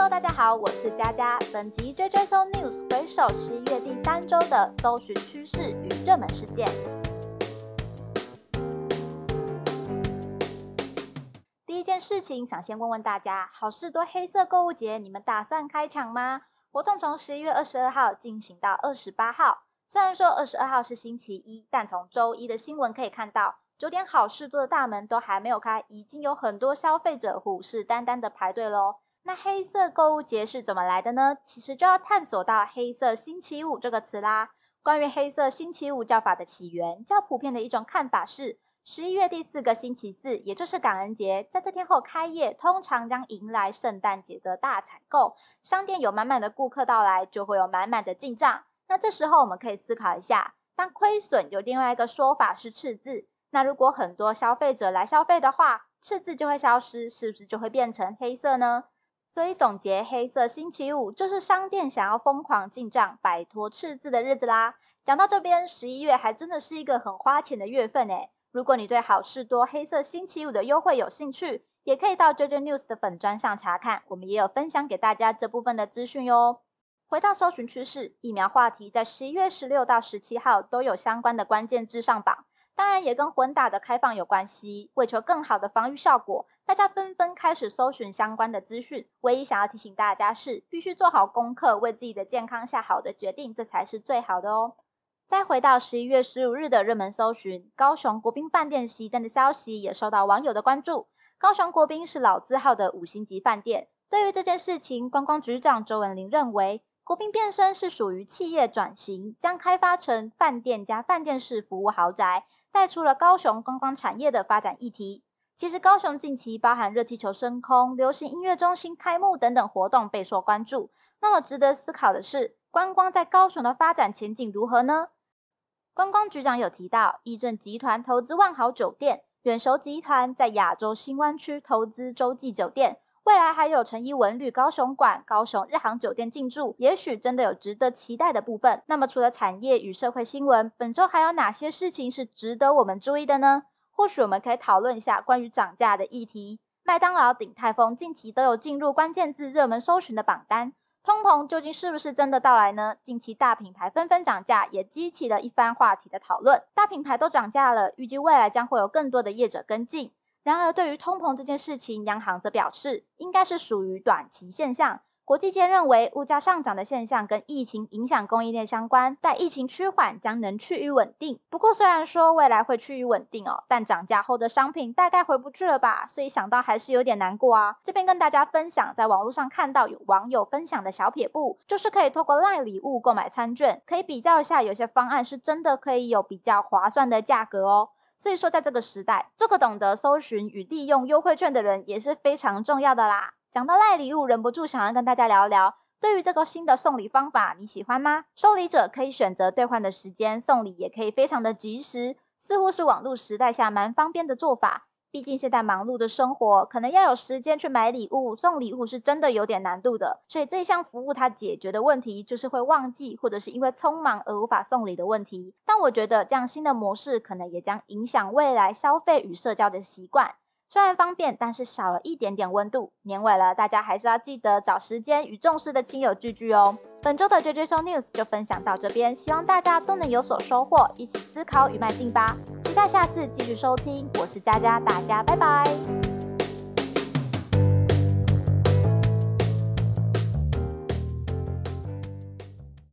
Hello，大家好，我是佳佳。本集追追搜 News 回首十一月第三周的搜寻趋势与热门事件。第一件事情，想先问问大家，好事多黑色购物节，你们打算开抢吗？活动从十一月二十二号进行到二十八号。虽然说二十二号是星期一，但从周一的新闻可以看到，九点好事多的大门都还没有开，已经有很多消费者虎视眈眈的排队喽。那黑色购物节是怎么来的呢？其实就要探索到“黑色星期五”这个词啦。关于“黑色星期五”叫法的起源，较普遍的一种看法是，十一月第四个星期四，也就是感恩节，在这天后开业，通常将迎来圣诞节的大采购，商店有满满的顾客到来，就会有满满的进账。那这时候我们可以思考一下，当亏损有另外一个说法是赤字，那如果很多消费者来消费的话，赤字就会消失，是不是就会变成黑色呢？所以总结，黑色星期五就是商店想要疯狂进账、摆脱赤字的日子啦。讲到这边，十一月还真的是一个很花钱的月份诶。如果你对好事多黑色星期五的优惠有兴趣，也可以到 JoJo News 的粉专上查看，我们也有分享给大家这部分的资讯哟。回到搜寻趋势，疫苗话题在十一月十六到十七号都有相关的关键字上榜，当然也跟混打的开放有关系。为求更好的防御效果，大家纷纷开始搜寻相关的资讯。唯一想要提醒大家是，必须做好功课，为自己的健康下好的决定，这才是最好的哦。再回到十一月十五日的热门搜寻，高雄国宾饭店熄灯的消息也受到网友的关注。高雄国宾是老字号的五星级饭店，对于这件事情，观光局长周文玲认为。国宾变身是属于企业转型，将开发成饭店加饭店式服务豪宅，带出了高雄观光产业的发展议题。其实高雄近期包含热气球升空、流行音乐中心开幕等等活动备受关注。那么值得思考的是，观光在高雄的发展前景如何呢？观光局长有提到，义正集团投资万豪酒店，远熟集团在亚洲新湾区投资洲际酒店。未来还有陈一文旅高雄馆、高雄日航酒店进驻，也许真的有值得期待的部分。那么除了产业与社会新闻，本周还有哪些事情是值得我们注意的呢？或许我们可以讨论一下关于涨价的议题。麦当劳、鼎泰丰近期都有进入关键字热门搜寻的榜单，通膨究竟是不是真的到来呢？近期大品牌纷纷涨价，也激起了一番话题的讨论。大品牌都涨价了，预计未来将会有更多的业者跟进。然而，对于通膨这件事情，央行则表示，应该是属于短期现象。国际间认为，物价上涨的现象跟疫情影响供应链相关，待疫情趋缓，将能趋于稳定。不过，虽然说未来会趋于稳定哦，但涨价后的商品大概回不去了吧？所以想到还是有点难过啊。这边跟大家分享，在网络上看到有网友分享的小撇步，就是可以透过赖礼物购买餐券，可以比较一下，有些方案是真的可以有比较划算的价格哦。所以说，在这个时代，这个懂得搜寻与利用优惠券的人也是非常重要的啦。讲到赖礼物，忍不住想要跟大家聊聊，对于这个新的送礼方法，你喜欢吗？收礼者可以选择兑换的时间，送礼也可以非常的及时，似乎是网络时代下蛮方便的做法。毕竟现在忙碌的生活，可能要有时间去买礼物、送礼物，是真的有点难度的。所以这项服务它解决的问题，就是会忘记或者是因为匆忙而无法送礼的问题。但我觉得这样新的模式，可能也将影响未来消费与社交的习惯。虽然方便，但是少了一点点温度。年尾了，大家还是要记得找时间与重视的亲友聚聚哦。本周的追追 show news 就分享到这边，希望大家都能有所收获，一起思考与迈进吧。期待下次继续收听，我是佳佳，大家拜拜。